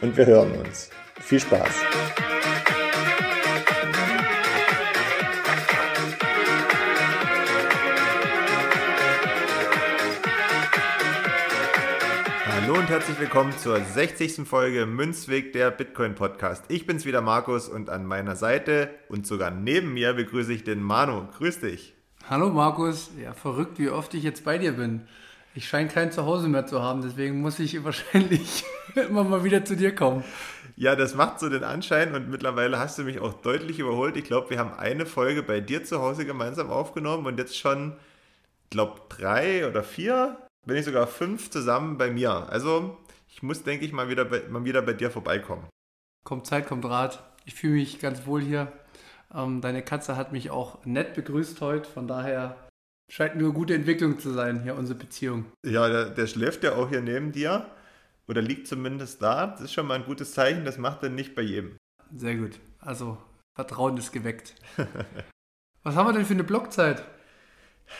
und wir hören uns. Viel Spaß! Hallo und herzlich willkommen zur 60. Folge Münzweg der Bitcoin Podcast. Ich bin's wieder Markus und an meiner Seite und sogar neben mir begrüße ich den Manu. Grüß dich. Hallo Markus. Ja, verrückt, wie oft ich jetzt bei dir bin. Ich scheine kein Zuhause mehr zu haben, deswegen muss ich wahrscheinlich immer mal wieder zu dir kommen. Ja, das macht so den Anschein und mittlerweile hast du mich auch deutlich überholt. Ich glaube, wir haben eine Folge bei dir zu Hause gemeinsam aufgenommen und jetzt schon, glaube drei oder vier, wenn nicht sogar fünf zusammen bei mir. Also ich muss, denke ich, mal wieder, bei, mal wieder bei dir vorbeikommen. Kommt Zeit, kommt Rat. Ich fühle mich ganz wohl hier. Ähm, deine Katze hat mich auch nett begrüßt heute, von daher Scheint nur gute Entwicklung zu sein, hier unsere Beziehung. Ja, der, der, schläft ja auch hier neben dir. Oder liegt zumindest da. Das ist schon mal ein gutes Zeichen. Das macht er nicht bei jedem. Sehr gut. Also, Vertrauen ist geweckt. Was haben wir denn für eine Blockzeit?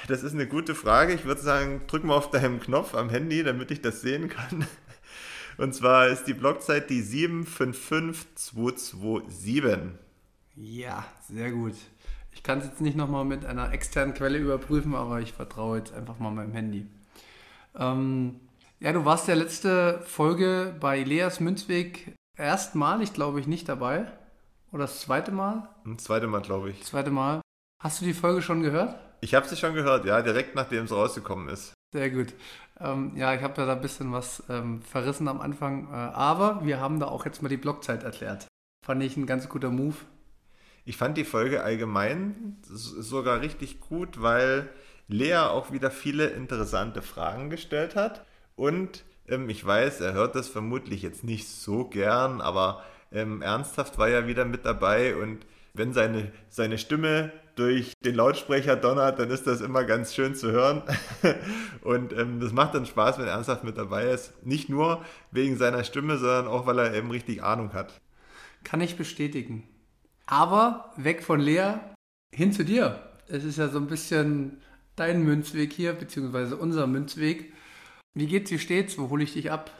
Das ist eine gute Frage. Ich würde sagen, drück mal auf deinem Knopf am Handy, damit ich das sehen kann. Und zwar ist die Blockzeit die 755227. Ja, sehr gut. Ich kann es jetzt nicht nochmal mit einer externen Quelle überprüfen, aber ich vertraue jetzt einfach mal meinem Handy. Ähm, ja, du warst ja letzte Folge bei Leas Münzweg erstmalig, glaube ich, nicht dabei. Oder das zweite Mal? Das zweite Mal, glaube ich. Das zweite Mal. Hast du die Folge schon gehört? Ich habe sie schon gehört, ja, direkt nachdem es rausgekommen ist. Sehr gut. Ähm, ja, ich habe da ein bisschen was ähm, verrissen am Anfang, äh, aber wir haben da auch jetzt mal die Blockzeit erklärt. Fand ich ein ganz guter Move. Ich fand die Folge allgemein sogar richtig gut, weil Lea auch wieder viele interessante Fragen gestellt hat. Und ähm, ich weiß, er hört das vermutlich jetzt nicht so gern, aber ähm, ernsthaft war er wieder mit dabei und wenn seine, seine Stimme durch den Lautsprecher donnert, dann ist das immer ganz schön zu hören. und ähm, das macht dann Spaß, wenn er ernsthaft mit dabei ist. Nicht nur wegen seiner Stimme, sondern auch, weil er eben richtig Ahnung hat. Kann ich bestätigen. Aber weg von Lea, hin zu dir. Es ist ja so ein bisschen dein Münzweg hier, beziehungsweise unser Münzweg. Wie geht's, wie steht's? Wo hole ich dich ab?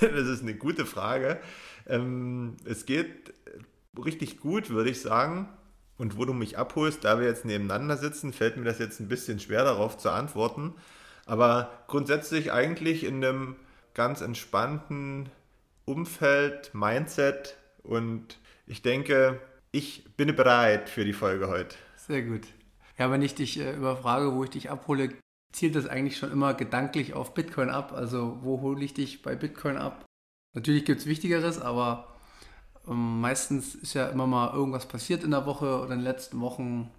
Das ist eine gute Frage. Ähm, es geht richtig gut, würde ich sagen. Und wo du mich abholst, da wir jetzt nebeneinander sitzen, fällt mir das jetzt ein bisschen schwer darauf zu antworten. Aber grundsätzlich eigentlich in einem ganz entspannten Umfeld, Mindset und ich denke, ich bin bereit für die Folge heute. Sehr gut. Ja, wenn ich dich äh, überfrage, wo ich dich abhole, zielt das eigentlich schon immer gedanklich auf Bitcoin ab. Also wo hole ich dich bei Bitcoin ab? Natürlich gibt es Wichtigeres, aber ähm, meistens ist ja immer mal irgendwas passiert in der Woche oder in den letzten Wochen.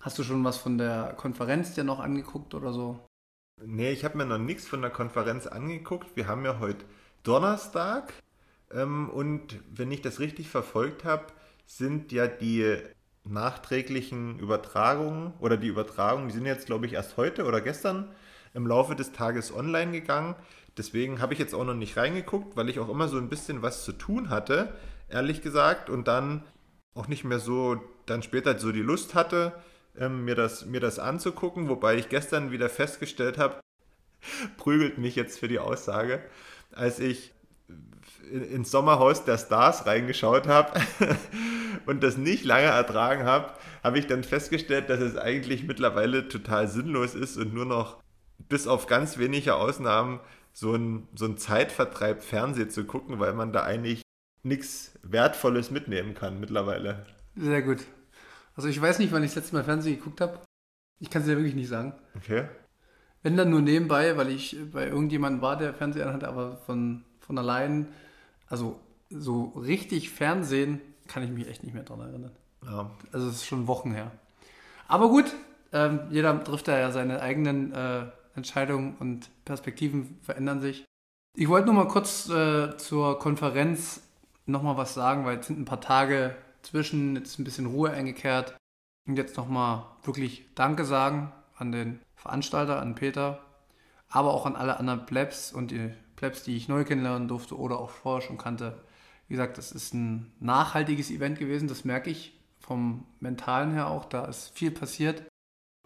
Hast du schon was von der Konferenz dir noch angeguckt oder so? Nee, ich habe mir noch nichts von der Konferenz angeguckt. Wir haben ja heute Donnerstag. Ähm, und wenn ich das richtig verfolgt habe, sind ja die nachträglichen Übertragungen oder die Übertragungen, die sind jetzt, glaube ich, erst heute oder gestern im Laufe des Tages online gegangen. Deswegen habe ich jetzt auch noch nicht reingeguckt, weil ich auch immer so ein bisschen was zu tun hatte, ehrlich gesagt, und dann auch nicht mehr so, dann später so die Lust hatte, ähm, mir, das, mir das anzugucken, wobei ich gestern wieder festgestellt habe, prügelt mich jetzt für die Aussage, als ich ins Sommerhaus der Stars reingeschaut habe und das nicht lange ertragen habe, habe ich dann festgestellt, dass es eigentlich mittlerweile total sinnlos ist und nur noch bis auf ganz wenige Ausnahmen so ein, so ein Zeitvertreib Fernsehen zu gucken, weil man da eigentlich nichts Wertvolles mitnehmen kann mittlerweile. Sehr gut. Also ich weiß nicht, wann ich das letzte Mal Fernsehen geguckt habe. Ich kann es dir wirklich nicht sagen. Okay. Wenn dann nur nebenbei, weil ich bei irgendjemandem war, der Fernseher hatte, aber von, von allein also so richtig Fernsehen kann ich mich echt nicht mehr dran erinnern. Ja. Also es ist schon Wochen her. Aber gut, ähm, jeder trifft da ja seine eigenen äh, Entscheidungen und Perspektiven verändern sich. Ich wollte nur mal kurz äh, zur Konferenz nochmal was sagen, weil jetzt sind ein paar Tage zwischen, jetzt ist ein bisschen Ruhe eingekehrt. Und jetzt nochmal wirklich Danke sagen an den Veranstalter, an Peter, aber auch an alle anderen Plebs und die Plebs, die ich neu kennenlernen durfte oder auch vorher schon kannte. Wie gesagt, das ist ein nachhaltiges Event gewesen, das merke ich vom Mentalen her auch, da ist viel passiert.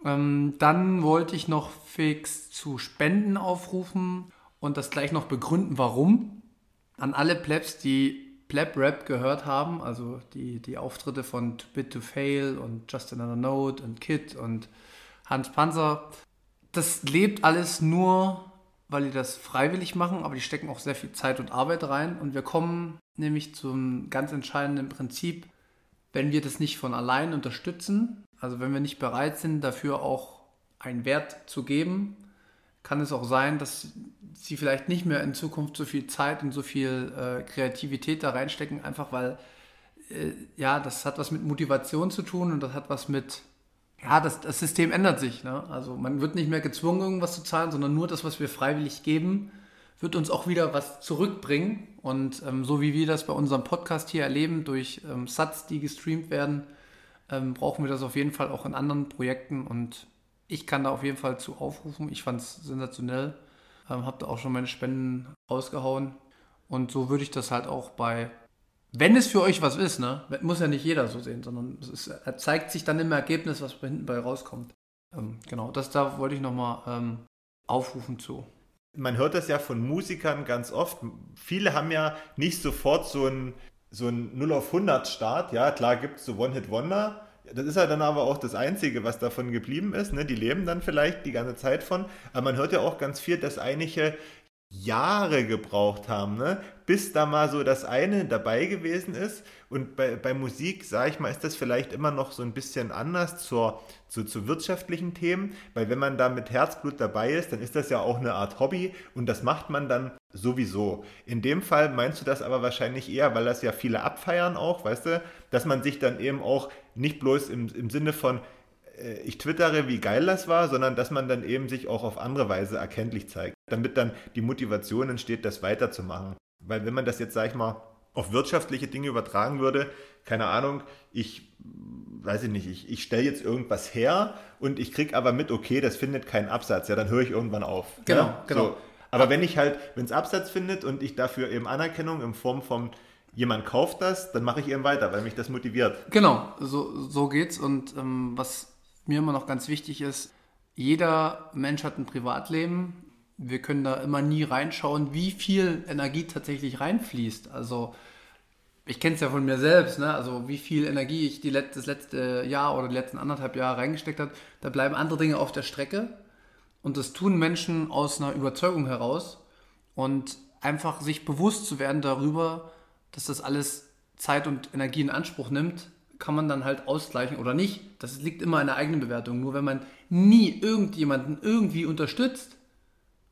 Ähm, dann wollte ich noch fix zu Spenden aufrufen und das gleich noch begründen, warum. An alle Plebs, die Pleb Rap gehört haben, also die, die Auftritte von Too Bit to Fail und Just Another Note und Kid und Hans Panzer. Das lebt alles nur, weil die das freiwillig machen, aber die stecken auch sehr viel Zeit und Arbeit rein. Und wir kommen nämlich zum ganz entscheidenden Prinzip, wenn wir das nicht von allein unterstützen, also wenn wir nicht bereit sind, dafür auch einen Wert zu geben, kann es auch sein, dass sie vielleicht nicht mehr in Zukunft so viel Zeit und so viel äh, Kreativität da reinstecken, einfach weil, äh, ja, das hat was mit Motivation zu tun und das hat was mit, ja, das, das System ändert sich. Ne? Also man wird nicht mehr gezwungen, irgendwas zu zahlen, sondern nur das, was wir freiwillig geben, wird uns auch wieder was zurückbringen. Und ähm, so wie wir das bei unserem Podcast hier erleben, durch ähm, Sats, die gestreamt werden, ähm, brauchen wir das auf jeden Fall auch in anderen Projekten. Und ich kann da auf jeden Fall zu aufrufen. Ich fand es sensationell. Ähm, habe da auch schon meine Spenden rausgehauen. Und so würde ich das halt auch bei, wenn es für euch was ist, ne, muss ja nicht jeder so sehen, sondern es ist, zeigt sich dann im Ergebnis, was hinten bei rauskommt. Ähm, genau, das da wollte ich nochmal ähm, aufrufen zu. Man hört das ja von Musikern ganz oft. Viele haben ja nicht sofort so einen so ein 0 auf 100 Start. Ja, klar gibt es so One-Hit-Wonder das ist ja dann aber auch das Einzige, was davon geblieben ist. Ne? Die leben dann vielleicht die ganze Zeit von. Aber man hört ja auch ganz viel, dass einige Jahre gebraucht haben, ne? Bis da mal so das eine dabei gewesen ist. Und bei, bei Musik, sage ich mal, ist das vielleicht immer noch so ein bisschen anders zur, zu, zu wirtschaftlichen Themen, weil wenn man da mit Herzblut dabei ist, dann ist das ja auch eine Art Hobby und das macht man dann sowieso. In dem Fall meinst du das aber wahrscheinlich eher, weil das ja viele abfeiern auch, weißt du, dass man sich dann eben auch nicht bloß im, im Sinne von, äh, ich twittere, wie geil das war, sondern dass man dann eben sich auch auf andere Weise erkenntlich zeigt, damit dann die Motivation entsteht, das weiterzumachen. Weil wenn man das jetzt, sag ich mal, auf wirtschaftliche Dinge übertragen würde, keine Ahnung, ich weiß ich nicht, ich, ich stelle jetzt irgendwas her und ich kriege aber mit, okay, das findet keinen Absatz, ja, dann höre ich irgendwann auf. Genau, ja? genau. So. Aber wenn ich halt, wenn es Absatz findet und ich dafür eben Anerkennung in Form von jemand kauft das, dann mache ich eben weiter, weil mich das motiviert. Genau, so, so geht's. Und ähm, was mir immer noch ganz wichtig ist, jeder Mensch hat ein Privatleben. Wir können da immer nie reinschauen, wie viel Energie tatsächlich reinfließt. Also ich kenne es ja von mir selbst, ne? also wie viel Energie ich die Let das letzte Jahr oder die letzten anderthalb Jahre reingesteckt habe. Da bleiben andere Dinge auf der Strecke. Und das tun Menschen aus einer Überzeugung heraus. Und einfach sich bewusst zu werden darüber, dass das alles Zeit und Energie in Anspruch nimmt, kann man dann halt ausgleichen oder nicht. Das liegt immer in der eigenen Bewertung. Nur wenn man nie irgendjemanden irgendwie unterstützt,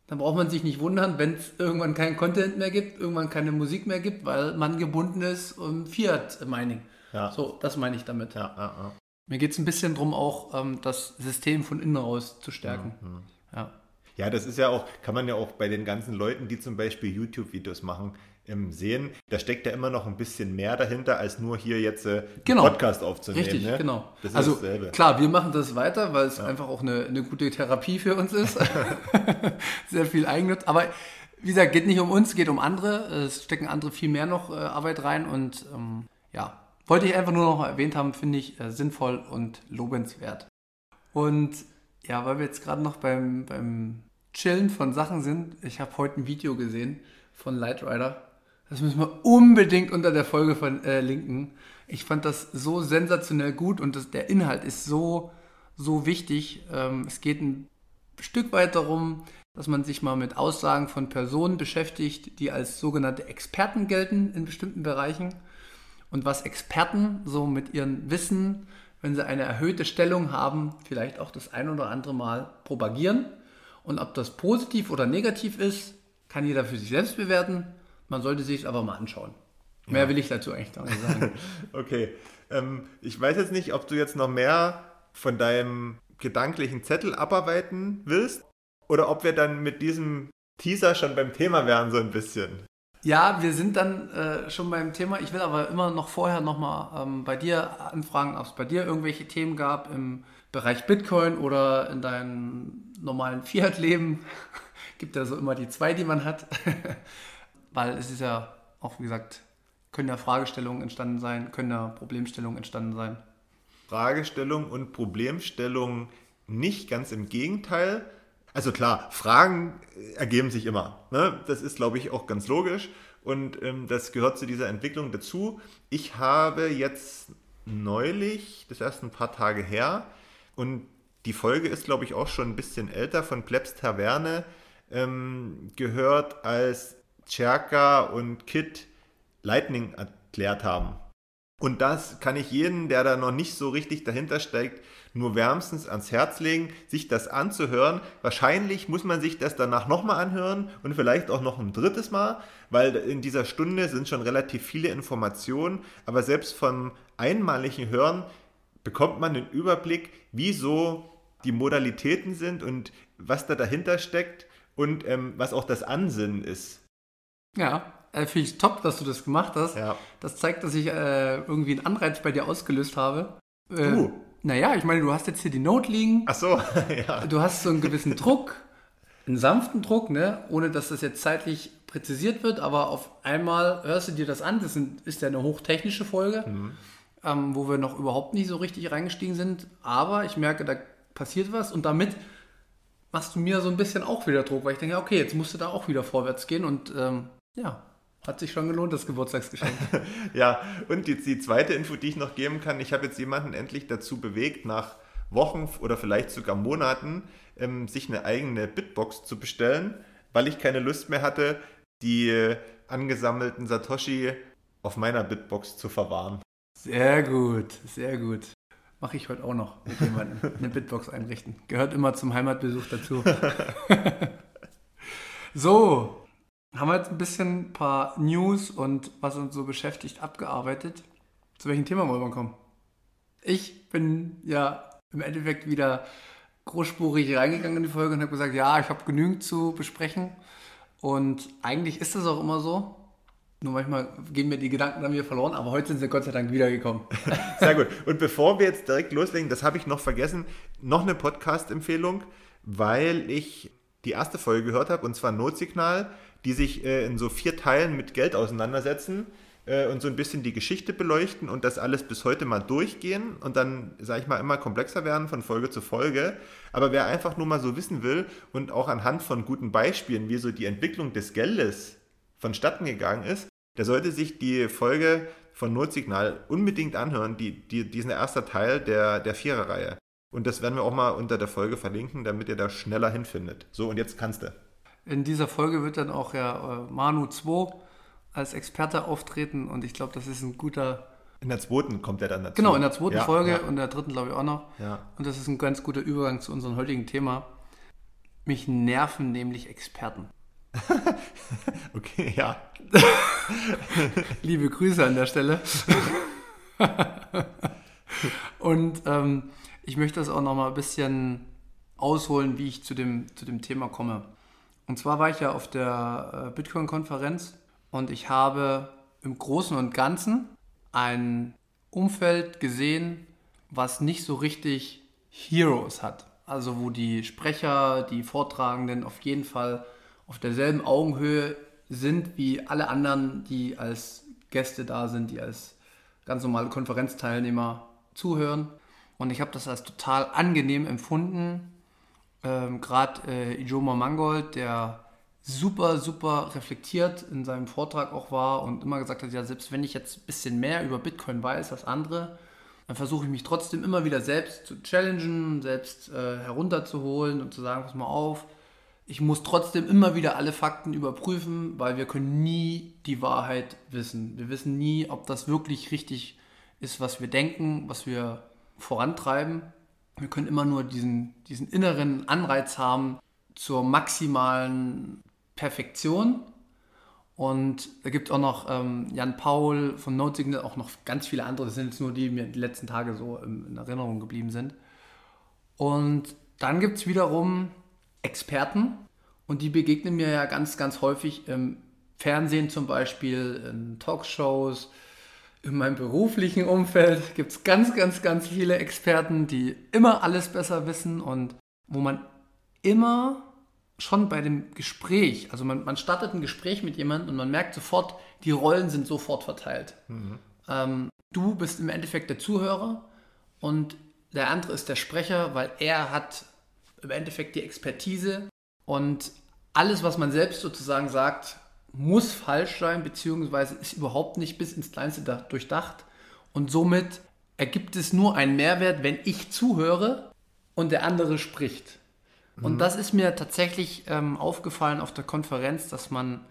dann braucht man sich nicht wundern, wenn es irgendwann keinen Content mehr gibt, irgendwann keine Musik mehr gibt, weil man gebunden ist um Fiat-Mining. Ja. So, das meine ich damit. Ja, ja, ja. Mir geht es ein bisschen darum, auch ähm, das System von innen raus zu stärken. Mhm. Ja. ja, das ist ja auch, kann man ja auch bei den ganzen Leuten, die zum Beispiel YouTube-Videos machen, im Sehen, da steckt ja immer noch ein bisschen mehr dahinter, als nur hier jetzt äh, genau. Podcast aufzunehmen. Richtig, ne? genau. Das also dasselbe. klar, wir machen das weiter, weil es ja. einfach auch eine, eine gute Therapie für uns ist. Sehr viel Eigennutz. Aber wie gesagt, geht nicht um uns, geht um andere. Es stecken andere viel mehr noch äh, Arbeit rein und ähm, ja, wollte ich einfach nur noch erwähnt haben, finde ich äh, sinnvoll und lobenswert. Und ja, weil wir jetzt gerade noch beim, beim Chillen von Sachen sind, ich habe heute ein Video gesehen von Lightrider das müssen wir unbedingt unter der Folge verlinken. Äh, ich fand das so sensationell gut und das, der Inhalt ist so, so wichtig. Ähm, es geht ein Stück weit darum, dass man sich mal mit Aussagen von Personen beschäftigt, die als sogenannte Experten gelten in bestimmten Bereichen. Und was Experten so mit ihrem Wissen, wenn sie eine erhöhte Stellung haben, vielleicht auch das ein oder andere Mal propagieren. Und ob das positiv oder negativ ist, kann jeder für sich selbst bewerten. Man sollte sich es aber mal anschauen. Mehr ja. will ich dazu eigentlich gar nicht sagen. okay. Ähm, ich weiß jetzt nicht, ob du jetzt noch mehr von deinem gedanklichen Zettel abarbeiten willst oder ob wir dann mit diesem Teaser schon beim Thema wären, so ein bisschen. Ja, wir sind dann äh, schon beim Thema. Ich will aber immer noch vorher nochmal ähm, bei dir anfragen, ob es bei dir irgendwelche Themen gab im Bereich Bitcoin oder in deinem normalen Fiat-Leben. Gibt ja so immer die zwei, die man hat. Weil es ist ja auch, wie gesagt, können ja Fragestellungen entstanden sein, können ja Problemstellungen entstanden sein. Fragestellung und Problemstellung nicht, ganz im Gegenteil. Also klar, Fragen ergeben sich immer. Ne? Das ist, glaube ich, auch ganz logisch und ähm, das gehört zu dieser Entwicklung dazu. Ich habe jetzt neulich, das ist erst ein paar Tage her, und die Folge ist, glaube ich, auch schon ein bisschen älter von Plebs Taverne, ähm, gehört, als Cherka und Kit Lightning erklärt haben. Und das kann ich jedem, der da noch nicht so richtig dahinter steigt, nur wärmstens ans Herz legen, sich das anzuhören. Wahrscheinlich muss man sich das danach nochmal anhören und vielleicht auch noch ein drittes Mal, weil in dieser Stunde sind schon relativ viele Informationen. Aber selbst vom einmaligen Hören bekommt man den Überblick, wieso die Modalitäten sind und was da dahinter steckt und ähm, was auch das Ansinnen ist. Ja, äh, finde ich top, dass du das gemacht hast. Ja. Das zeigt, dass ich äh, irgendwie einen Anreiz bei dir ausgelöst habe. Äh, du? Naja, ich meine, du hast jetzt hier die Note liegen. Ach so, ja. Du hast so einen gewissen Druck, einen sanften Druck, ne? ohne dass das jetzt zeitlich präzisiert wird, aber auf einmal hörst du dir das an. Das ist ja eine hochtechnische Folge, mhm. ähm, wo wir noch überhaupt nicht so richtig reingestiegen sind. Aber ich merke, da passiert was und damit machst du mir so ein bisschen auch wieder Druck, weil ich denke, okay, jetzt musst du da auch wieder vorwärts gehen und ähm, ja, hat sich schon gelohnt, das Geburtstagsgeschenk. ja, und die, die zweite Info, die ich noch geben kann, ich habe jetzt jemanden endlich dazu bewegt, nach Wochen oder vielleicht sogar Monaten ähm, sich eine eigene Bitbox zu bestellen, weil ich keine Lust mehr hatte, die angesammelten Satoshi auf meiner Bitbox zu verwahren. Sehr gut, sehr gut. Mache ich heute auch noch mit jemandem eine Bitbox einrichten. Gehört immer zum Heimatbesuch dazu. so, haben wir jetzt ein bisschen ein paar News und was uns so beschäftigt abgearbeitet. Zu welchem Thema wollen wir kommen? Ich bin ja im Endeffekt wieder großspurig reingegangen in die Folge und habe gesagt, ja, ich habe genügend zu besprechen. Und eigentlich ist das auch immer so. Nur manchmal gehen mir die Gedanken an mir verloren, aber heute sind sie Gott sei Dank wiedergekommen. Sehr gut. Und bevor wir jetzt direkt loslegen, das habe ich noch vergessen, noch eine Podcast-Empfehlung, weil ich die erste Folge gehört habe, und zwar Notsignal die sich äh, in so vier Teilen mit Geld auseinandersetzen äh, und so ein bisschen die Geschichte beleuchten und das alles bis heute mal durchgehen und dann, sage ich mal, immer komplexer werden von Folge zu Folge. Aber wer einfach nur mal so wissen will und auch anhand von guten Beispielen, wie so die Entwicklung des Geldes vonstatten gegangen ist, der sollte sich die Folge von Notsignal unbedingt anhören, die, die, diesen erster Teil der, der Viererreihe. Und das werden wir auch mal unter der Folge verlinken, damit ihr da schneller hinfindet. So, und jetzt kannst du. In dieser Folge wird dann auch ja äh, Manu 2 als Experte auftreten und ich glaube, das ist ein guter. In der zweiten kommt er dann dazu. Genau, in der zweiten ja, Folge ja. und in der dritten glaube ich auch noch. Ja. Und das ist ein ganz guter Übergang zu unserem heutigen Thema. Mich nerven nämlich Experten. okay, ja. Liebe Grüße an der Stelle. und ähm, ich möchte das auch noch mal ein bisschen ausholen, wie ich zu dem, zu dem Thema komme. Und zwar war ich ja auf der äh, Bitcoin-Konferenz und ich habe im Großen und Ganzen ein Umfeld gesehen, was nicht so richtig Heroes hat. Also wo die Sprecher, die Vortragenden auf jeden Fall auf derselben Augenhöhe sind wie alle anderen, die als Gäste da sind, die als ganz normale Konferenzteilnehmer zuhören. Und ich habe das als total angenehm empfunden, ähm, gerade äh, Ijoma Mangold, der super, super reflektiert in seinem Vortrag auch war und immer gesagt hat, ja, selbst wenn ich jetzt ein bisschen mehr über Bitcoin weiß als andere, dann versuche ich mich trotzdem immer wieder selbst zu challengen, selbst äh, herunterzuholen und zu sagen, pass mal auf, ich muss trotzdem immer wieder alle Fakten überprüfen, weil wir können nie die Wahrheit wissen. Wir wissen nie, ob das wirklich richtig ist, was wir denken, was wir vorantreiben. Wir können immer nur diesen, diesen inneren Anreiz haben zur maximalen Perfektion. Und da gibt es auch noch ähm, Jan Paul von Note Signal, auch noch ganz viele andere. Das sind jetzt nur die, die mir die letzten Tage so in Erinnerung geblieben sind. Und dann gibt es wiederum Experten. Und die begegnen mir ja ganz, ganz häufig im Fernsehen zum Beispiel, in Talkshows, in meinem beruflichen Umfeld gibt es ganz, ganz, ganz viele Experten, die immer alles besser wissen und wo man immer schon bei dem Gespräch, also man, man startet ein Gespräch mit jemandem und man merkt sofort, die Rollen sind sofort verteilt. Mhm. Ähm, du bist im Endeffekt der Zuhörer und der andere ist der Sprecher, weil er hat im Endeffekt die Expertise und alles, was man selbst sozusagen sagt, muss falsch sein, beziehungsweise ist überhaupt nicht bis ins Kleinste durchdacht. Und somit ergibt es nur einen Mehrwert, wenn ich zuhöre und der andere spricht. Mhm. Und das ist mir tatsächlich ähm, aufgefallen auf der Konferenz, dass man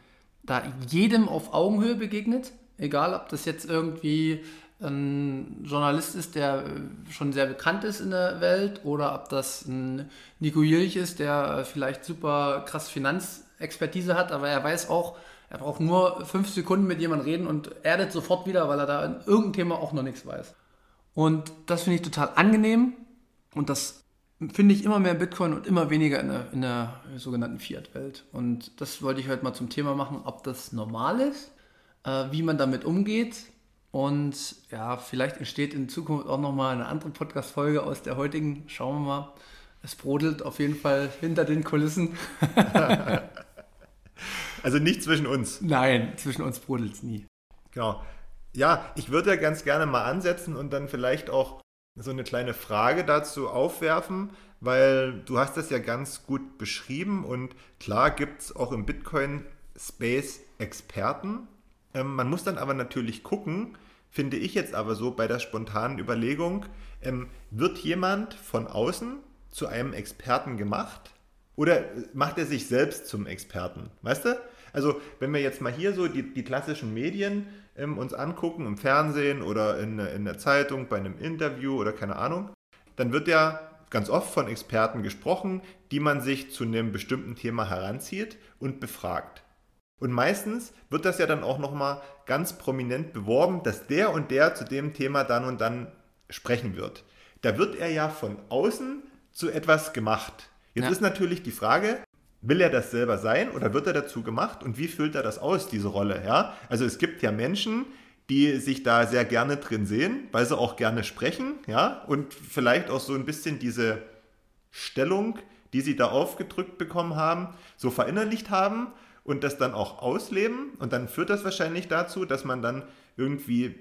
da jedem auf Augenhöhe begegnet, egal ob das jetzt irgendwie ein Journalist ist, der äh, schon sehr bekannt ist in der Welt, oder ob das ein Nico Jilch ist, der vielleicht super krass Finanzexpertise hat, aber er weiß auch, er braucht nur fünf Sekunden mit jemandem reden und erdet sofort wieder, weil er da in irgendeinem Thema auch noch nichts weiß. Und das finde ich total angenehm und das finde ich immer mehr Bitcoin und immer weniger in der, in der sogenannten Fiat-Welt. Und das wollte ich heute mal zum Thema machen, ob das normal ist, äh, wie man damit umgeht. Und ja, vielleicht entsteht in Zukunft auch nochmal eine andere Podcast-Folge aus der heutigen. Schauen wir mal. Es brodelt auf jeden Fall hinter den Kulissen. Also nicht zwischen uns. Nein, zwischen uns brodelt es nie. Genau. Ja, ich würde ja ganz gerne mal ansetzen und dann vielleicht auch so eine kleine Frage dazu aufwerfen, weil du hast das ja ganz gut beschrieben und klar gibt es auch im Bitcoin-Space Experten. Ähm, man muss dann aber natürlich gucken, finde ich jetzt aber so bei der spontanen Überlegung, ähm, wird jemand von außen zu einem Experten gemacht oder macht er sich selbst zum Experten? Weißt du? Also wenn wir jetzt mal hier so die, die klassischen Medien ähm, uns angucken, im Fernsehen oder in, in der Zeitung, bei einem Interview oder keine Ahnung, dann wird ja ganz oft von Experten gesprochen, die man sich zu einem bestimmten Thema heranzieht und befragt. Und meistens wird das ja dann auch nochmal ganz prominent beworben, dass der und der zu dem Thema dann und dann sprechen wird. Da wird er ja von außen zu etwas gemacht. Jetzt ja. ist natürlich die Frage, Will er das selber sein oder wird er dazu gemacht und wie füllt er das aus, diese Rolle? Ja? Also es gibt ja Menschen, die sich da sehr gerne drin sehen, weil sie auch gerne sprechen, ja, und vielleicht auch so ein bisschen diese Stellung, die sie da aufgedrückt bekommen haben, so verinnerlicht haben und das dann auch ausleben. Und dann führt das wahrscheinlich dazu, dass man dann irgendwie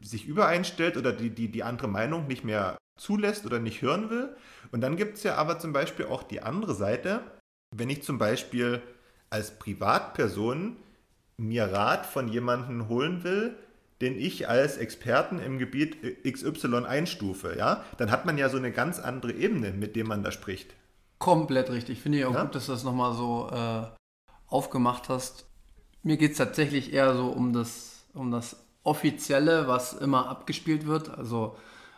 sich übereinstellt oder die, die, die andere Meinung nicht mehr zulässt oder nicht hören will. Und dann gibt es ja aber zum Beispiel auch die andere Seite, wenn ich zum Beispiel als Privatperson mir Rat von jemandem holen will, den ich als Experten im Gebiet XY einstufe, ja, dann hat man ja so eine ganz andere Ebene, mit dem man da spricht. Komplett richtig. Finde ich auch ja? gut, dass du das nochmal so äh, aufgemacht hast. Mir geht es tatsächlich eher so um das, um das Offizielle, was immer abgespielt wird. Also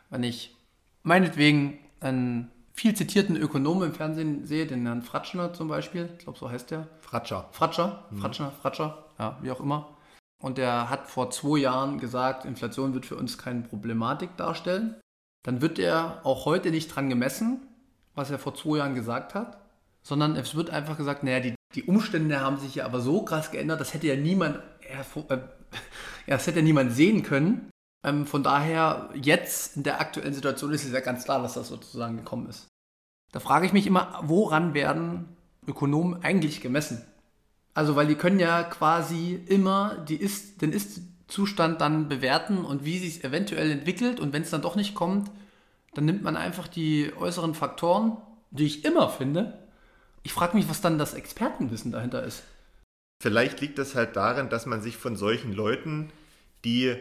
wenn ich meinetwegen ein viel zitierten Ökonomen im Fernsehen sehe, den Herrn Fratschner zum Beispiel, ich glaube, so heißt der. Fratscher. Fratscher, mhm. Fratschner, Fratscher, ja, wie auch immer. Und der hat vor zwei Jahren gesagt, Inflation wird für uns keine Problematik darstellen. Dann wird er auch heute nicht dran gemessen, was er vor zwei Jahren gesagt hat, sondern es wird einfach gesagt, naja, die, die Umstände haben sich ja aber so krass geändert, das hätte ja niemand, äh, ja, das hätte ja niemand sehen können. Ähm, von daher, jetzt in der aktuellen Situation ist es ja ganz klar, dass das sozusagen gekommen ist. Da frage ich mich immer, woran werden Ökonomen eigentlich gemessen? Also, weil die können ja quasi immer die ist, den Ist-Zustand dann bewerten und wie sich es eventuell entwickelt. Und wenn es dann doch nicht kommt, dann nimmt man einfach die äußeren Faktoren, die ich immer finde. Ich frage mich, was dann das Expertenwissen dahinter ist. Vielleicht liegt das halt darin, dass man sich von solchen Leuten, die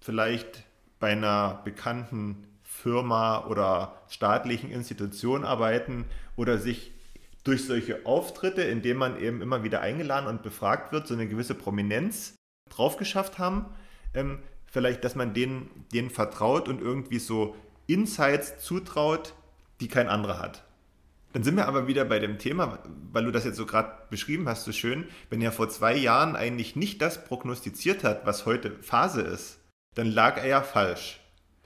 vielleicht bei einer bekannten Firma oder staatlichen Institution arbeiten oder sich durch solche Auftritte, indem man eben immer wieder eingeladen und befragt wird, so eine gewisse Prominenz drauf geschafft haben. Ähm, vielleicht, dass man denen, denen vertraut und irgendwie so Insights zutraut, die kein anderer hat. Dann sind wir aber wieder bei dem Thema, weil du das jetzt so gerade beschrieben hast, so schön, wenn er vor zwei Jahren eigentlich nicht das prognostiziert hat, was heute Phase ist, dann lag er ja falsch.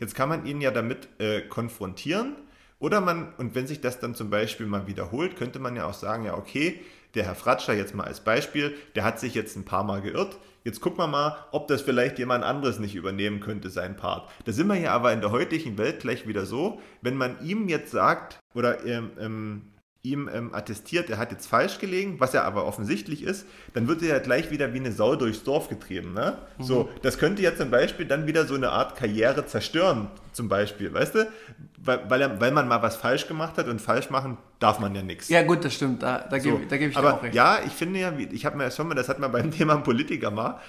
Jetzt kann man ihn ja damit äh, konfrontieren oder man, und wenn sich das dann zum Beispiel mal wiederholt, könnte man ja auch sagen, ja okay, der Herr Fratscher jetzt mal als Beispiel, der hat sich jetzt ein paar Mal geirrt. Jetzt gucken wir mal, ob das vielleicht jemand anderes nicht übernehmen könnte, sein Part. Da sind wir ja aber in der heutigen Welt gleich wieder so, wenn man ihm jetzt sagt, oder ähm, ähm, ihm ähm, attestiert, er hat jetzt falsch gelegen, was ja aber offensichtlich ist, dann wird er ja gleich wieder wie eine Sau durchs Dorf getrieben. Ne? Mhm. So, das könnte ja zum Beispiel dann wieder so eine Art Karriere zerstören, zum Beispiel, weißt du? Weil, weil, er, weil man mal was falsch gemacht hat und falsch machen darf man ja nichts. Ja gut, das stimmt, da, da so, gebe geb ich aber dir auch recht. Ja, ich finde ja, ich habe mir schon mal, das hat man beim Thema Politiker mal,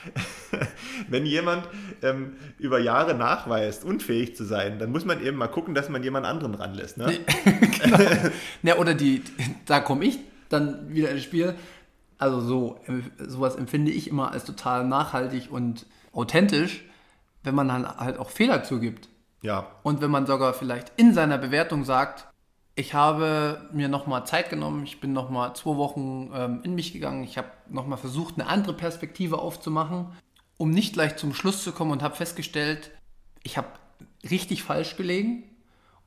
wenn jemand ähm, über Jahre nachweist, unfähig zu sein, dann muss man eben mal gucken, dass man jemand anderen ranlässt. Ne? genau. ja, oder die, da komme ich dann wieder ins Spiel. Also so, sowas empfinde ich immer als total nachhaltig und authentisch, wenn man halt auch Fehler zugibt. Ja. Und wenn man sogar vielleicht in seiner Bewertung sagt, ich habe mir nochmal Zeit genommen, ich bin nochmal zwei Wochen ähm, in mich gegangen, ich habe nochmal versucht, eine andere Perspektive aufzumachen, um nicht gleich zum Schluss zu kommen und habe festgestellt, ich habe richtig falsch gelegen.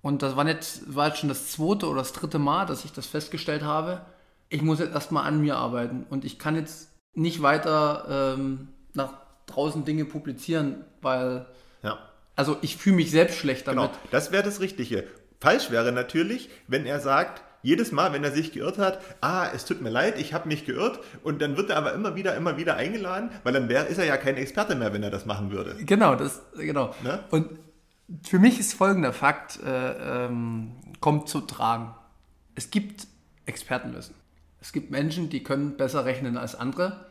Und das war, nicht, war jetzt schon das zweite oder das dritte Mal, dass ich das festgestellt habe. Ich muss jetzt erstmal an mir arbeiten und ich kann jetzt nicht weiter ähm, nach draußen Dinge publizieren, weil ja. also ich fühle mich selbst schlecht damit. Genau, das wäre das Richtige. Falsch wäre natürlich, wenn er sagt, jedes Mal, wenn er sich geirrt hat, ah, es tut mir leid, ich habe mich geirrt und dann wird er aber immer wieder, immer wieder eingeladen, weil dann wär, ist er ja kein Experte mehr, wenn er das machen würde. Genau, das, genau. Ne? Und für mich ist folgender Fakt, äh, ähm, kommt zu tragen. Es gibt Expertenwissen. Es gibt Menschen, die können besser rechnen als andere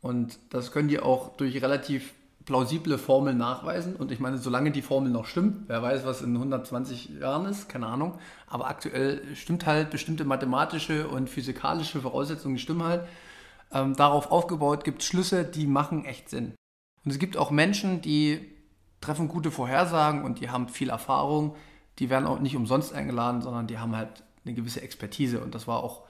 und das können die auch durch relativ plausible Formel nachweisen. Und ich meine, solange die Formel noch stimmt, wer weiß, was in 120 Jahren ist, keine Ahnung. Aber aktuell stimmt halt bestimmte mathematische und physikalische Voraussetzungen stimmen halt. Ähm, darauf aufgebaut gibt es Schlüsse, die machen echt Sinn. Und es gibt auch Menschen, die treffen gute Vorhersagen und die haben viel Erfahrung. Die werden auch nicht umsonst eingeladen, sondern die haben halt eine gewisse Expertise. Und das war auch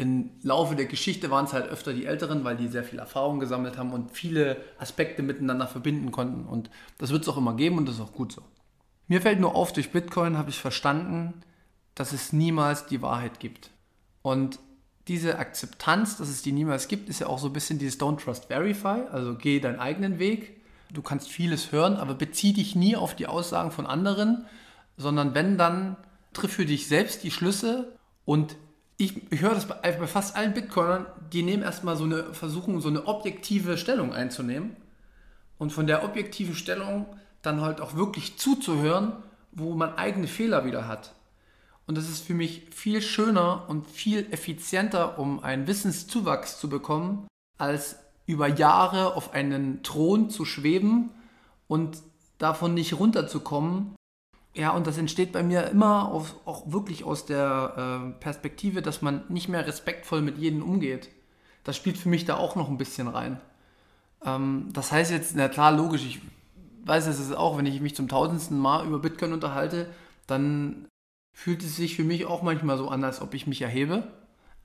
im Laufe der Geschichte waren es halt öfter die Älteren, weil die sehr viel Erfahrung gesammelt haben und viele Aspekte miteinander verbinden konnten. Und das wird es auch immer geben und das ist auch gut so. Mir fällt nur auf, durch Bitcoin habe ich verstanden, dass es niemals die Wahrheit gibt. Und diese Akzeptanz, dass es die niemals gibt, ist ja auch so ein bisschen dieses Don't Trust Verify, also geh deinen eigenen Weg. Du kannst vieles hören, aber bezieh dich nie auf die Aussagen von anderen, sondern wenn dann, triff für dich selbst die Schlüsse und ich, ich höre das bei, bei, fast allen Bitcoinern, die nehmen erstmal so eine, versuchen so eine objektive Stellung einzunehmen und von der objektiven Stellung dann halt auch wirklich zuzuhören, wo man eigene Fehler wieder hat. Und das ist für mich viel schöner und viel effizienter, um einen Wissenszuwachs zu bekommen, als über Jahre auf einen Thron zu schweben und davon nicht runterzukommen ja, und das entsteht bei mir immer auf, auch wirklich aus der äh, Perspektive, dass man nicht mehr respektvoll mit jedem umgeht. Das spielt für mich da auch noch ein bisschen rein. Ähm, das heißt jetzt, na klar, logisch, ich weiß es auch, wenn ich mich zum tausendsten Mal über Bitcoin unterhalte, dann fühlt es sich für mich auch manchmal so an, als ob ich mich erhebe.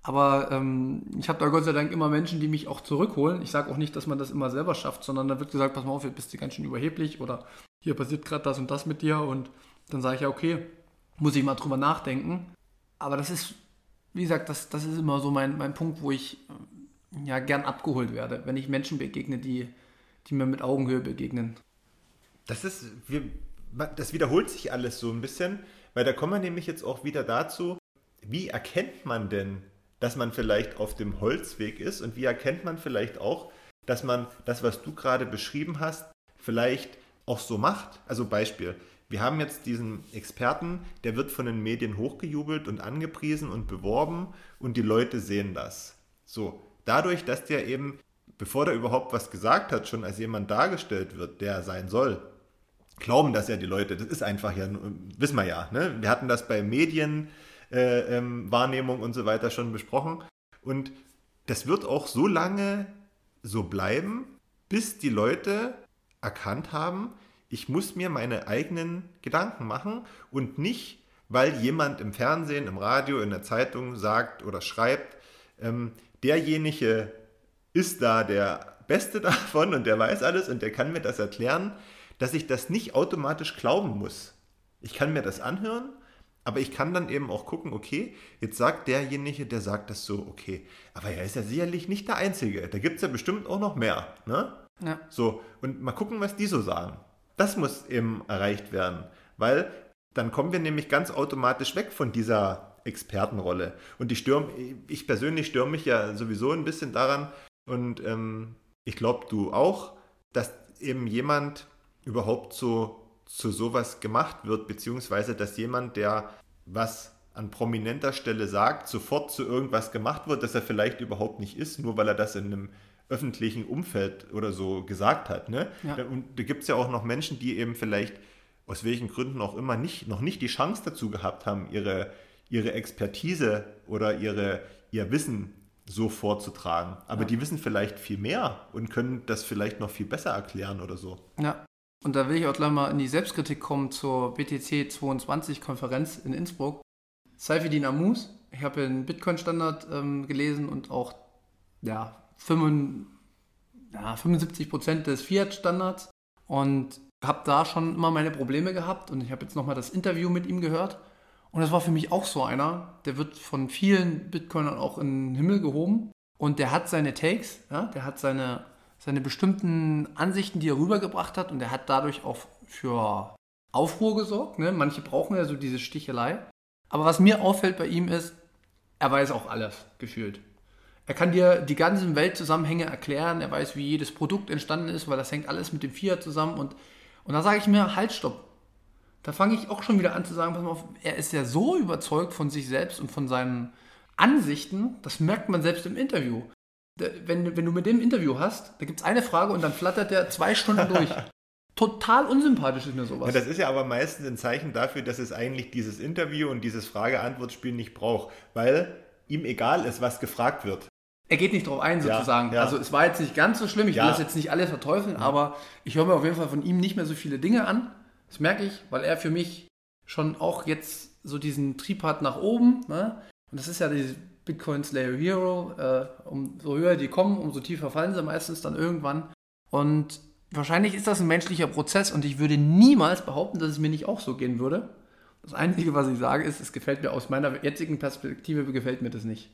Aber ähm, ich habe da Gott sei Dank immer Menschen, die mich auch zurückholen. Ich sage auch nicht, dass man das immer selber schafft, sondern da wird gesagt, pass mal auf, jetzt bist du ganz schön überheblich oder hier passiert gerade das und das mit dir und dann sage ich ja, okay, muss ich mal drüber nachdenken. Aber das ist, wie gesagt, das, das ist immer so mein, mein Punkt, wo ich äh, ja gern abgeholt werde, wenn ich Menschen begegne, die, die mir mit Augenhöhe begegnen. Das ist, wir, das wiederholt sich alles so ein bisschen, weil da kommen wir nämlich jetzt auch wieder dazu, wie erkennt man denn, dass man vielleicht auf dem Holzweg ist und wie erkennt man vielleicht auch, dass man das, was du gerade beschrieben hast, vielleicht auch so macht? Also Beispiel, wir haben jetzt diesen Experten, der wird von den Medien hochgejubelt und angepriesen und beworben und die Leute sehen das. So, dadurch, dass der eben, bevor der überhaupt was gesagt hat, schon als jemand dargestellt wird, der sein soll, glauben das ja die Leute. Das ist einfach ja, wissen wir ja. Ne? Wir hatten das bei Medienwahrnehmung äh, ähm, und so weiter schon besprochen. Und das wird auch so lange so bleiben, bis die Leute erkannt haben, ich muss mir meine eigenen Gedanken machen und nicht, weil jemand im Fernsehen, im Radio, in der Zeitung sagt oder schreibt, ähm, derjenige ist da der Beste davon und der weiß alles und der kann mir das erklären, dass ich das nicht automatisch glauben muss. Ich kann mir das anhören, Aber ich kann dann eben auch gucken, okay, jetzt sagt derjenige, der sagt das so, okay, aber er ist ja sicherlich nicht der Einzige. Da gibt es ja bestimmt auch noch mehr. Ne? Ja. So, und mal gucken, was die so sagen. Das muss eben erreicht werden, weil dann kommen wir nämlich ganz automatisch weg von dieser Expertenrolle. Und die stürm, ich persönlich störe mich ja sowieso ein bisschen daran und ähm, ich glaube, du auch, dass eben jemand überhaupt so zu sowas gemacht wird, beziehungsweise dass jemand, der was an prominenter Stelle sagt, sofort zu irgendwas gemacht wird, das er vielleicht überhaupt nicht ist, nur weil er das in einem öffentlichen Umfeld oder so gesagt hat. Ne? Ja. Und da gibt es ja auch noch Menschen, die eben vielleicht aus welchen Gründen auch immer nicht, noch nicht die Chance dazu gehabt haben, ihre, ihre Expertise oder ihre, ihr Wissen so vorzutragen. Aber ja. die wissen vielleicht viel mehr und können das vielleicht noch viel besser erklären oder so. Ja, und da will ich auch gleich mal in die Selbstkritik kommen zur BTC 22 Konferenz in Innsbruck. Saifedin Amus, ich habe den Bitcoin-Standard ähm, gelesen und auch ja, 75, ja, 75 des Fiat-Standards und habe da schon immer meine Probleme gehabt und ich habe jetzt nochmal das Interview mit ihm gehört und das war für mich auch so einer, der wird von vielen Bitcoinern auch in den Himmel gehoben und der hat seine Takes, ja, der hat seine, seine bestimmten Ansichten, die er rübergebracht hat und der hat dadurch auch für Aufruhr gesorgt. Ne? Manche brauchen ja so diese Stichelei. Aber was mir auffällt bei ihm ist, er weiß auch alles gefühlt. Er kann dir die ganzen Weltzusammenhänge erklären, er weiß, wie jedes Produkt entstanden ist, weil das hängt alles mit dem Fiat zusammen. Und, und da sage ich mir, halt, stopp. Da fange ich auch schon wieder an zu sagen, pass mal auf, er ist ja so überzeugt von sich selbst und von seinen Ansichten, das merkt man selbst im Interview. Wenn, wenn du mit dem Interview hast, da gibt es eine Frage und dann flattert der zwei Stunden durch. Total unsympathisch ist mir sowas. Ja, das ist ja aber meistens ein Zeichen dafür, dass es eigentlich dieses Interview und dieses Frage-Antwort-Spiel nicht braucht, weil ihm egal ist, was gefragt wird. Er geht nicht drauf ein, sozusagen. Ja, ja. Also es war jetzt nicht ganz so schlimm, ich will das jetzt nicht alle verteufeln, aber ich höre mir auf jeden Fall von ihm nicht mehr so viele Dinge an. Das merke ich, weil er für mich schon auch jetzt so diesen Trieb hat nach oben. Ne? Und das ist ja die Bitcoin Slayer Hero. Äh, umso höher die kommen, umso tiefer fallen sie meistens dann irgendwann. Und wahrscheinlich ist das ein menschlicher Prozess und ich würde niemals behaupten, dass es mir nicht auch so gehen würde. Das Einzige, was ich sage, ist, es gefällt mir aus meiner jetzigen Perspektive, gefällt mir das nicht.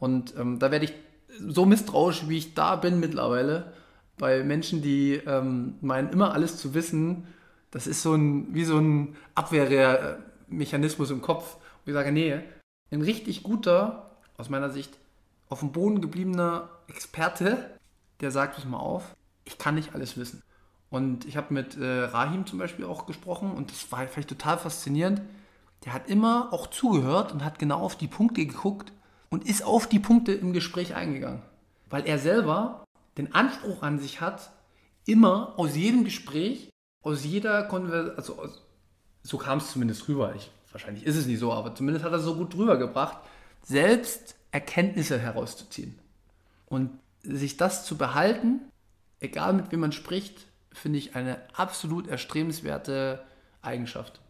Und ähm, da werde ich so misstrauisch, wie ich da bin mittlerweile, bei Menschen, die ähm, meinen, immer alles zu wissen das ist so ein, wie so ein Abwehrmechanismus im Kopf. Und ich sage, nee, ein richtig guter, aus meiner Sicht, auf dem Boden gebliebener Experte, der sagt, pass mal auf, ich kann nicht alles wissen. Und ich habe mit äh, Rahim zum Beispiel auch gesprochen und das war vielleicht total faszinierend. Der hat immer auch zugehört und hat genau auf die Punkte geguckt und ist auf die Punkte im Gespräch eingegangen. Weil er selber den Anspruch an sich hat, immer aus jedem Gespräch aus jeder Konversation, also aus, so kam es zumindest rüber. Ich, wahrscheinlich ist es nicht so, aber zumindest hat er es so gut drüber gebracht, selbst Erkenntnisse herauszuziehen. Und sich das zu behalten, egal mit wem man spricht, finde ich eine absolut erstrebenswerte Eigenschaft.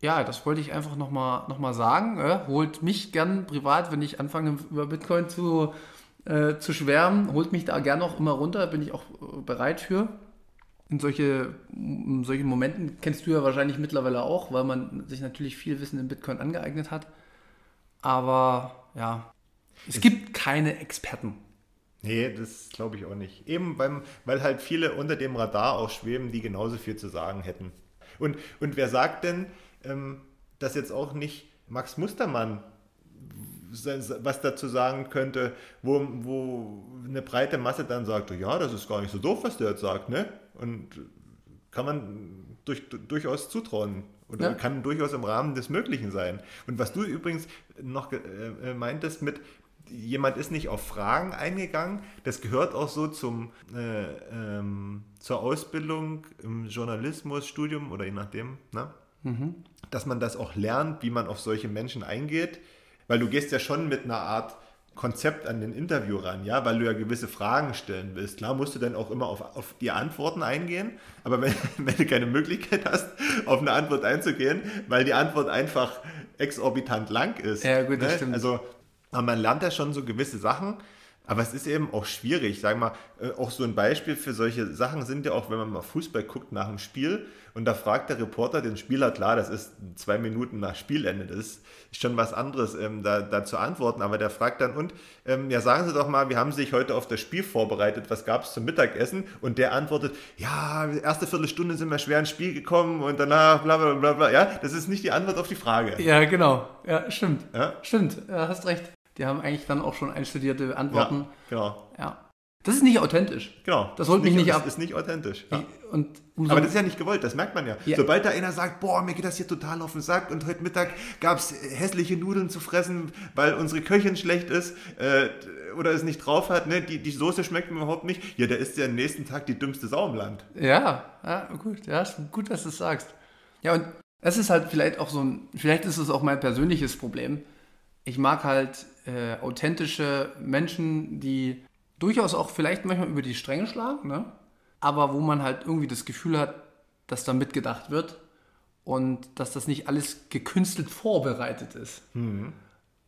Ja, das wollte ich einfach nochmal noch mal sagen. Ja, holt mich gern privat, wenn ich anfange über Bitcoin zu, äh, zu schwärmen, holt mich da gern auch immer runter, bin ich auch äh, bereit für in solche, in solchen Momenten kennst du ja wahrscheinlich mittlerweile auch, weil man sich natürlich viel Wissen in Bitcoin angeeignet hat. Aber ja, es, es gibt keine Experten. Nee, das glaube ich auch nicht. Eben beim, weil halt viele unter dem Radar auch schweben, die genauso viel zu sagen hätten. Und, und wer sagt denn, ähm, dass jetzt auch nicht Max Mustermann was dazu sagen könnte, wo, wo eine breite Masse dann sagt, ja, das ist gar nicht so doof, was der jetzt sagt, ne? Und kann man durch, durchaus zutrauen oder ja. kann durchaus im Rahmen des Möglichen sein. Und was du übrigens noch äh, meintest mit, jemand ist nicht auf Fragen eingegangen, das gehört auch so zum, äh, ähm, zur Ausbildung im Journalismusstudium oder je nachdem, ne? Mhm. dass man das auch lernt, wie man auf solche Menschen eingeht weil du gehst ja schon mit einer Art Konzept an den Interview ran, ja, weil du ja gewisse Fragen stellen willst. Klar musst du dann auch immer auf, auf die Antworten eingehen, aber wenn, wenn du keine Möglichkeit hast, auf eine Antwort einzugehen, weil die Antwort einfach exorbitant lang ist. Ja, gut, das ne? stimmt. Also, man lernt ja schon so gewisse Sachen, Aber es ist eben auch schwierig, sagen wir mal, äh, auch so ein Beispiel für solche Sachen sind ja auch, wenn man mal Fußball guckt nach dem Spiel und da fragt der Reporter den Spieler, klar, das ist zwei Minuten nach Spielende, das ist schon was anderes, ähm, da, da, zu antworten, aber der fragt dann, und ähm, ja, sagen Sie doch mal, wie haben Sie sich heute auf das Spiel vorbereitet, was gab es zum Mittagessen? Und der antwortet, ja, erste Viertelstunde sind wir schwer ins Spiel gekommen und danach bla bla bla bla. Ja, das ist nicht die Antwort auf die Frage. Ja, genau. Ja, stimmt. Ja? Stimmt, ja, hast recht. Die haben eigentlich dann auch schon einstudierte Antworten. Ja, genau. Ja. Das ist nicht authentisch. Genau. Das holt mich nicht, nicht ab. Das ist nicht authentisch. Ja. Aber das ist ja nicht gewollt, das merkt man ja. ja. Sobald da einer sagt, boah, mir geht das hier total auf den Sack und heute Mittag gab es hässliche Nudeln zu fressen, weil unsere Köchin schlecht ist äh, oder es nicht drauf hat, ne? die, die Soße schmeckt mir überhaupt nicht, ja, der ist ja am nächsten Tag die dümmste Sau im Land. Ja, ja gut, ja, ist gut, dass du es sagst. Ja, und es ist halt vielleicht auch so ein, vielleicht ist es auch mein persönliches Problem. Ich mag halt äh, authentische Menschen, die durchaus auch vielleicht manchmal über die Stränge schlagen, ne? aber wo man halt irgendwie das Gefühl hat, dass da mitgedacht wird und dass das nicht alles gekünstelt vorbereitet ist. Mhm.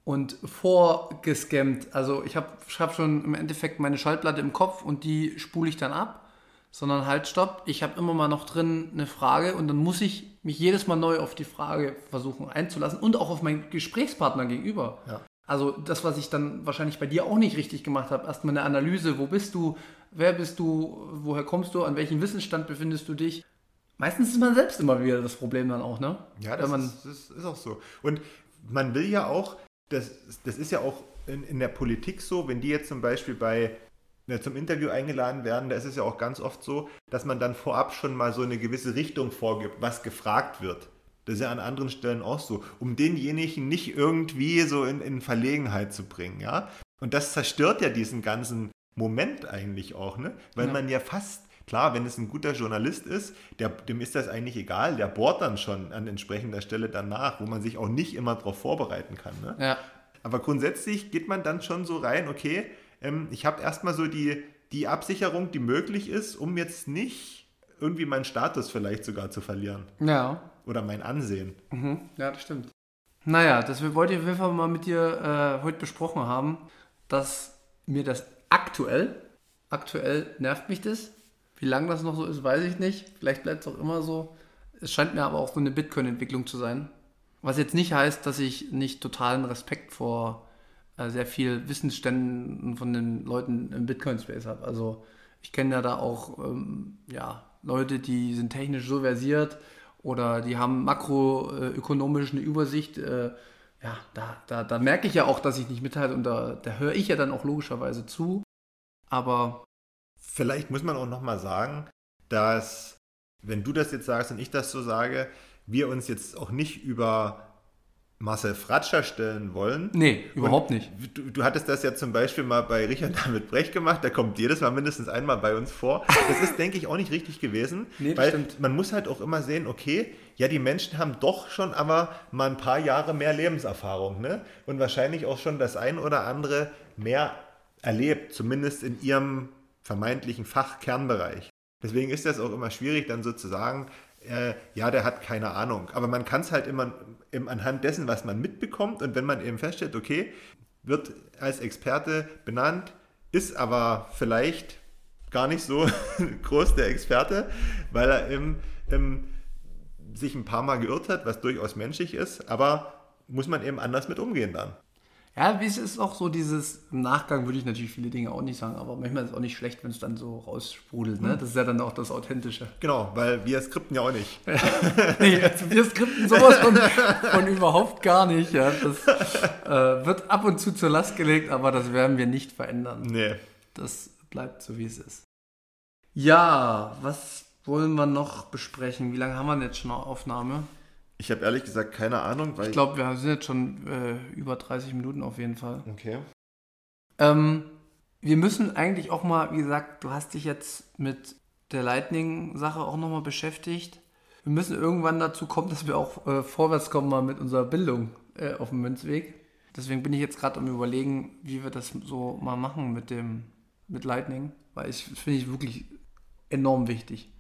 Und vorgescammt. Also ich habe hab schon im Endeffekt meine Schallplatte im Kopf und die spule ich dann ab. Sondern halt, stopp, ich habe immer mal noch drin eine Frage und dann muss ich mich jedes Mal neu auf die Frage versuchen einzulassen und auch auf meinen Gesprächspartner gegenüber. Ja. Also das, was ich dann wahrscheinlich bei dir auch nicht richtig gemacht habe. Erstmal eine Analyse, wo bist du, wer bist du, woher kommst du, an welchem Wissensstand befindest du dich. Meistens ist man selbst immer wieder das Problem dann auch, ne? Ja, das, man, ist, das ist, auch so. Und man will ja auch, das, das ist ja auch in, in der Politik so, wenn die jetzt zum Beispiel bei zum Interview eingeladen werden, da ist es ja auch ganz oft so, dass man dann vorab schon mal so eine gewisse Richtung vorgibt, was gefragt wird. Das ist ja an anderen Stellen auch so, um denjenigen nicht irgendwie so in, in Verlegenheit zu bringen, ja. Und das zerstört ja diesen ganzen Moment eigentlich auch, ne? Weil ja. man ja fast, klar, wenn es ein guter Journalist ist, der, dem ist das eigentlich egal, der bohrt dann schon an entsprechender Stelle danach, wo man sich auch nicht immer darauf vorbereiten kann, ne? Ja. Aber grundsätzlich geht man dann schon so rein, okay, ähm, ich habe erstmal so die, die Absicherung, die möglich ist, um jetzt nicht irgendwie meinen Status vielleicht sogar zu verlieren. Ja oder mein Ansehen. Mhm, ja, das stimmt. Naja, das wollte ich auf jeden Fall mal mit dir äh, heute besprochen haben, dass mir das aktuell, aktuell nervt mich das. Wie lange das noch so ist, weiß ich nicht. Vielleicht bleibt es auch immer so. Es scheint mir aber auch so eine Bitcoin-Entwicklung zu sein. Was jetzt nicht heißt, dass ich nicht totalen Respekt vor sehr viel Wissensständen von den Leuten im Bitcoin-Space habe. Also ich kenne ja da auch ähm, ja, Leute, die sind technisch so versiert, oder die haben makroökonomisch eine Übersicht. Äh, ja, da, da, da merke ich ja auch, dass ich nicht mithalte und da, da höre ich ja dann auch logischerweise zu. Aber. Vielleicht muss man auch nochmal sagen, dass, wenn du das jetzt sagst und ich das so sage, wir uns jetzt auch nicht über Marcel Fratscher stellen wollen. Nee, überhaupt und nicht. Du, du, hattest das ja zum Beispiel mal bei Richard David Brecht gemacht, der kommt jedes Mal mindestens einmal bei uns vor. Das ist, denke ich, auch nicht richtig gewesen. Nee, weil stimmt. man muss halt auch immer sehen, okay, ja, die Menschen haben doch schon aber mal ein paar Jahre mehr Lebenserfahrung, ne? Und wahrscheinlich auch schon das ein oder andere mehr erlebt, zumindest in ihrem vermeintlichen Fachkernbereich. Deswegen ist das auch immer schwierig, dann sozusagen, äh, ja, der hat keine Ahnung. Aber man kann es halt immer im, anhand dessen, was man mitbekommt und wenn man eben feststellt, okay, wird als Experte benannt, ist aber vielleicht gar nicht so groß der Experte, weil er eben, eben sich ein paar Mal geirrt hat, was durchaus menschlich ist, aber muss man eben anders mit umgehen dann. Ja, es ist auch so dieses, im Nachgang würde ich natürlich viele Dinge auch nicht sagen, aber manchmal ist es auch nicht schlecht, wenn es dann so raussprudelt. Ne? Hm. Das ist ja dann auch das Authentische. Genau, weil wir skripten ja auch nicht. nee, also wir skripten sowas von, von überhaupt gar nicht. Ja. Das äh, wird ab und zu zur Last gelegt, aber das werden wir nicht verändern. Nee. Das bleibt so, wie es ist. Ja, was wollen wir noch besprechen? Wie lange haben wir jetzt schon eine Aufnahme? Ich habe ehrlich gesagt keine Ahnung. ich glaube, wir sind jetzt schon äh, über 30 Minuten auf jeden Fall. Okay. Ähm, wir müssen eigentlich auch mal, wie gesagt, du hast dich jetzt mit der Lightning-Sache auch nochmal beschäftigt. Wir müssen irgendwann dazu kommen, dass wir auch äh, vorwärts kommen mal mit unserer Bildung äh, auf dem Münzweg. Deswegen bin ich jetzt gerade am überlegen, wie wir das so mal machen mit dem mit Lightning, weil ich finde ich wirklich enorm wichtig.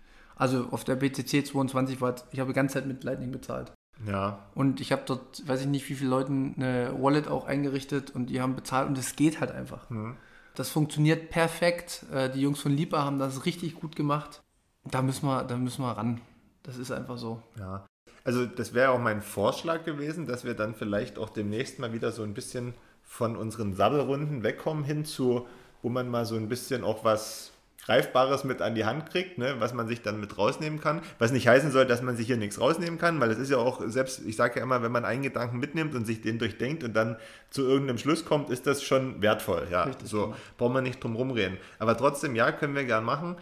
Also auf der BTC 22 war, ich habe die ganze Zeit mit Lightning bezahlt. Ja. Und ich habe dort, weiß ich nicht, wie viele Leuten eine Wallet auch eingerichtet und die haben bezahlt und es geht halt einfach. Mhm. Das funktioniert perfekt. Äh, die Jungs von Lipa haben das richtig gut gemacht. Da müssen wir, da müssen wir ran. Das ist einfach so. Ja. Also das wäre auch mein Vorschlag gewesen, dass wir dann vielleicht auch demnächst mal wieder so ein bisschen von unseren Sabbelrunden wegkommen hin zu, wo man mal so ein bisschen auch was Greifbares mit an die Hand kriegt, ne, was man sich dann mit rausnehmen kann. Was nicht heißen soll, dass man sich hier nichts rausnehmen kann, weil es ist ja auch, selbst, ich sage ja immer, wenn man einen Gedanken mitnimmt und sich den durchdenkt und dann zu irgendeinem Schluss kommt, ist das schon wertvoll. Ja, Richtig, so genau. brauchen wir nicht drum rumreden. Aber trotzdem, ja, können wir gern machen.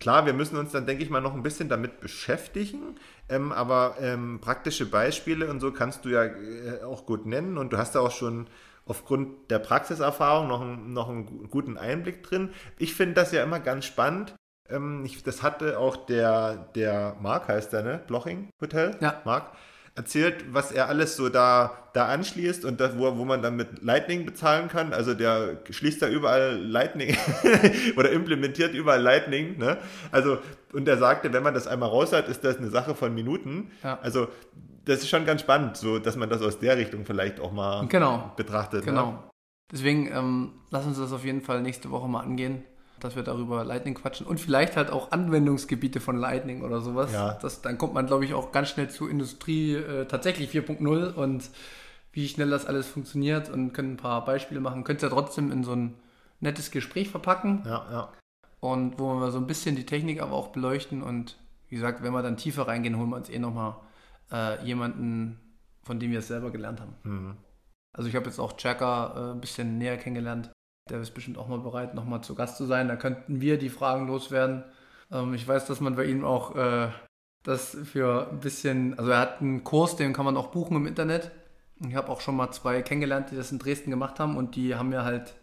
Klar, wir müssen uns dann, denke ich mal, noch ein bisschen damit beschäftigen, ähm, aber ähm, praktische Beispiele und so kannst du ja äh, auch gut nennen und du hast da auch schon aufgrund der Praxiserfahrung noch, ein, noch einen guten Einblick drin. Ich finde das ja immer ganz spannend. Ähm, ich, das hatte auch der, der Marc, heißt der, ne? Bloching Hotel? Ja. Marc erzählt, was er alles so da, da anschließt und das, wo, wo man dann mit Lightning bezahlen kann. Also der schließt da überall Lightning oder implementiert überall Lightning. Ne? Also, und er sagte, wenn man das einmal raus hat, ist das eine Sache von Minuten. Ja. Also das ist schon ganz spannend, so dass man das aus der Richtung vielleicht auch mal genau. betrachtet. Ne? Genau. Ne? Deswegen ähm, lass uns das auf jeden Fall nächste Woche mal angehen dass wir darüber Lightning quatschen und vielleicht halt auch Anwendungsgebiete von Lightning oder sowas. Ja. Das, dann kommt man, glaube ich, auch ganz schnell zu Industrie äh, tatsächlich 4.0 und wie schnell das alles funktioniert und können ein paar Beispiele machen. Könnt ihr ja trotzdem in so ein nettes Gespräch verpacken. Ja, ja. Und wo wir so ein bisschen die Technik aber auch beleuchten und wie gesagt, wenn wir dann tiefer reingehen, holen wir uns eh nochmal äh, jemanden, von dem wir es selber gelernt haben. Mhm. Also ich habe jetzt auch Chaka äh, ein bisschen näher kennengelernt. Der ist bestimmt auch mal bereit, nochmal zu Gast zu sein. Da könnten wir die Fragen loswerden. Ähm, ich weiß, dass man bei ihm auch äh, das für ein bisschen, also er hat einen Kurs, den kann man auch buchen im Internet. Ich habe auch schon mal zwei kennengelernt, die das in Dresden gemacht haben und die haben mir halt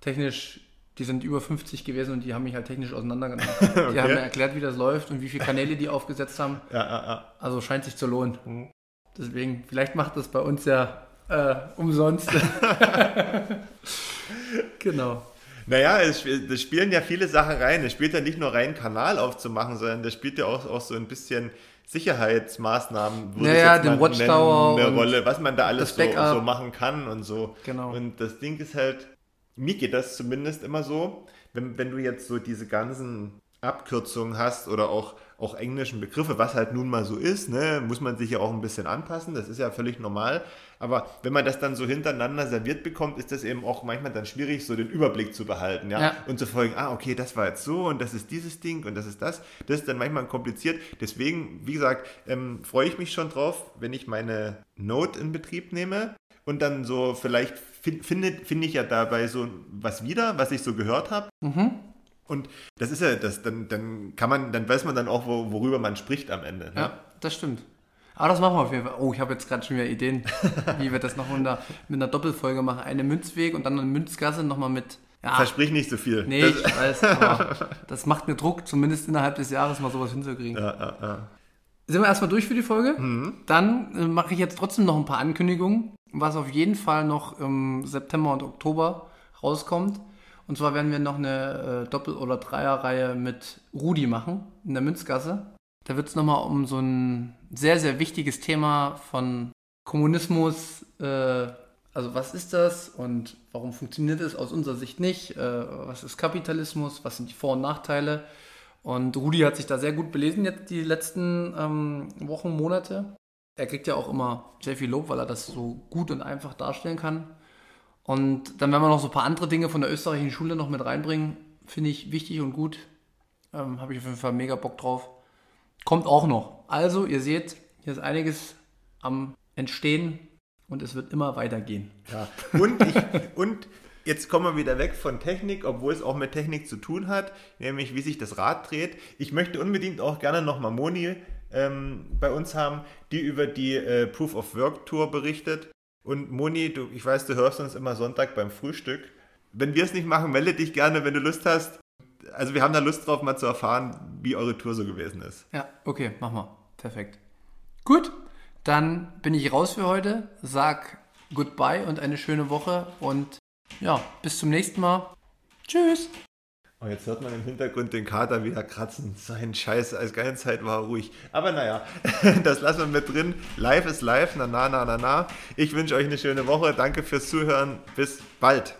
technisch, die sind über 50 gewesen und die haben mich halt technisch auseinandergenommen. okay. Die haben mir erklärt, wie das läuft und wie viele Kanäle die aufgesetzt haben. Ja, ja, ja. Also scheint sich zu lohnen. Mhm. Deswegen, vielleicht macht das bei uns ja äh, umsonst. genau. Naja, es, das spielen ja viele Sachen rein. Es spielt ja nicht nur rein Kanal aufzumachen, sondern das spielt ja auch, auch so ein bisschen Sicherheitsmaßnahmen, würde naja, ich den Watchtower eine Rolle, was man da alles so, so, machen kann und so. Genau. Und das Ding ist halt, mir geht das zumindest immer so, wenn, wenn du jetzt so diese ganzen Abkürzungen hast oder auch auch englischen Begriffe, was halt nun mal so ist, ne, muss man sich ja auch ein bisschen anpassen, das ist ja völlig normal. Aber wenn man das dann so hintereinander serviert bekommt, ist das eben auch manchmal dann schwierig, so den Überblick zu behalten, ja, ja. und zu folgen, ah, okay, das war jetzt so und das ist dieses Ding und das ist das. Das ist dann manchmal kompliziert. Deswegen, wie gesagt, ähm, freue ich mich schon drauf, wenn ich meine Note in Betrieb nehme und dann so vielleicht finde find ich ja dabei so was wieder, was ich so gehört habe. Mhm. Und das ist ja, das, dann, dann kann man, dann weiß man dann auch, wo, worüber man spricht am Ende. Ne? Ja, das stimmt. Aber das machen wir auf jeden Fall. Oh, ich habe jetzt gerade schon wieder Ideen, wie wir das noch der, mit einer Doppelfolge machen. Eine Münzweg und dann eine Münzgasse nochmal mit. Ja, Versprich nicht so viel. Nee, das, ich weiß, aber das macht mir Druck, zumindest innerhalb des Jahres mal sowas hinzukriegen. Ja, ja, ja. Sind wir erstmal durch für die Folge? Mhm. Dann äh, mache ich jetzt trotzdem noch ein paar Ankündigungen, was auf jeden Fall noch im September und Oktober rauskommt. Und zwar werden wir noch eine äh, Doppel- oder Dreierreihe mit Rudi machen in der Münzgasse. Da wird es nochmal um so ein sehr, sehr wichtiges Thema von Kommunismus, äh, also was ist das und warum funktioniert es aus unserer Sicht nicht, äh, was ist Kapitalismus, was sind die Vor- und Nachteile. Und Rudi hat sich da sehr gut belesen jetzt die letzten ähm, Wochen, Monate. Er kriegt ja auch immer sehr viel Lob, weil er das so gut und einfach darstellen kann. Und dann werden wir noch so ein paar andere Dinge von der österreichischen Schule noch mit reinbringen. Finde ich wichtig und gut. Ähm, Habe ich auf jeden Fall mega Bock drauf. Kommt auch noch. Also, ihr seht, hier ist einiges am Entstehen und es wird immer weitergehen. Ja, und, ich, und jetzt kommen wir wieder weg von Technik, obwohl es auch mit Technik zu tun hat, nämlich wie sich das Rad dreht. Ich möchte unbedingt auch gerne nochmal Moni ähm, bei uns haben, die über die äh, Proof of Work Tour berichtet. Und Moni, du, ich weiß, du hörst uns immer Sonntag beim Frühstück. Wenn wir es nicht machen, melde dich gerne, wenn du Lust hast. Also wir haben da Lust drauf, mal zu erfahren, wie eure Tour so gewesen ist. Ja, okay, machen wir. Perfekt. Gut, dann bin ich raus für heute. Sag goodbye und eine schöne Woche. Und ja, bis zum nächsten Mal. Tschüss. Oh, jetzt hört man im Hintergrund den Kater wieder kratzen. Sein Scheiß, als ganze Zeit war er ruhig. Aber naja, das lassen wir mit drin. Live ist live, na na na na na. Ich wünsche euch eine schöne Woche. Danke fürs Zuhören. Bis bald.